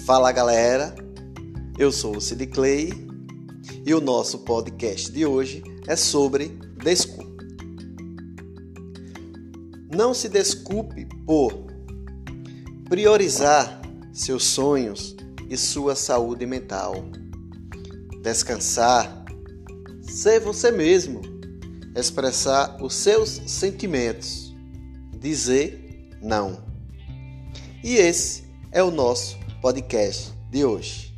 Fala galera, eu sou o Sid Clay e o nosso podcast de hoje é sobre desculpa. Não se desculpe por priorizar seus sonhos e sua saúde mental, descansar, ser você mesmo, expressar os seus sentimentos, dizer não. E esse é o nosso podcast de hoje.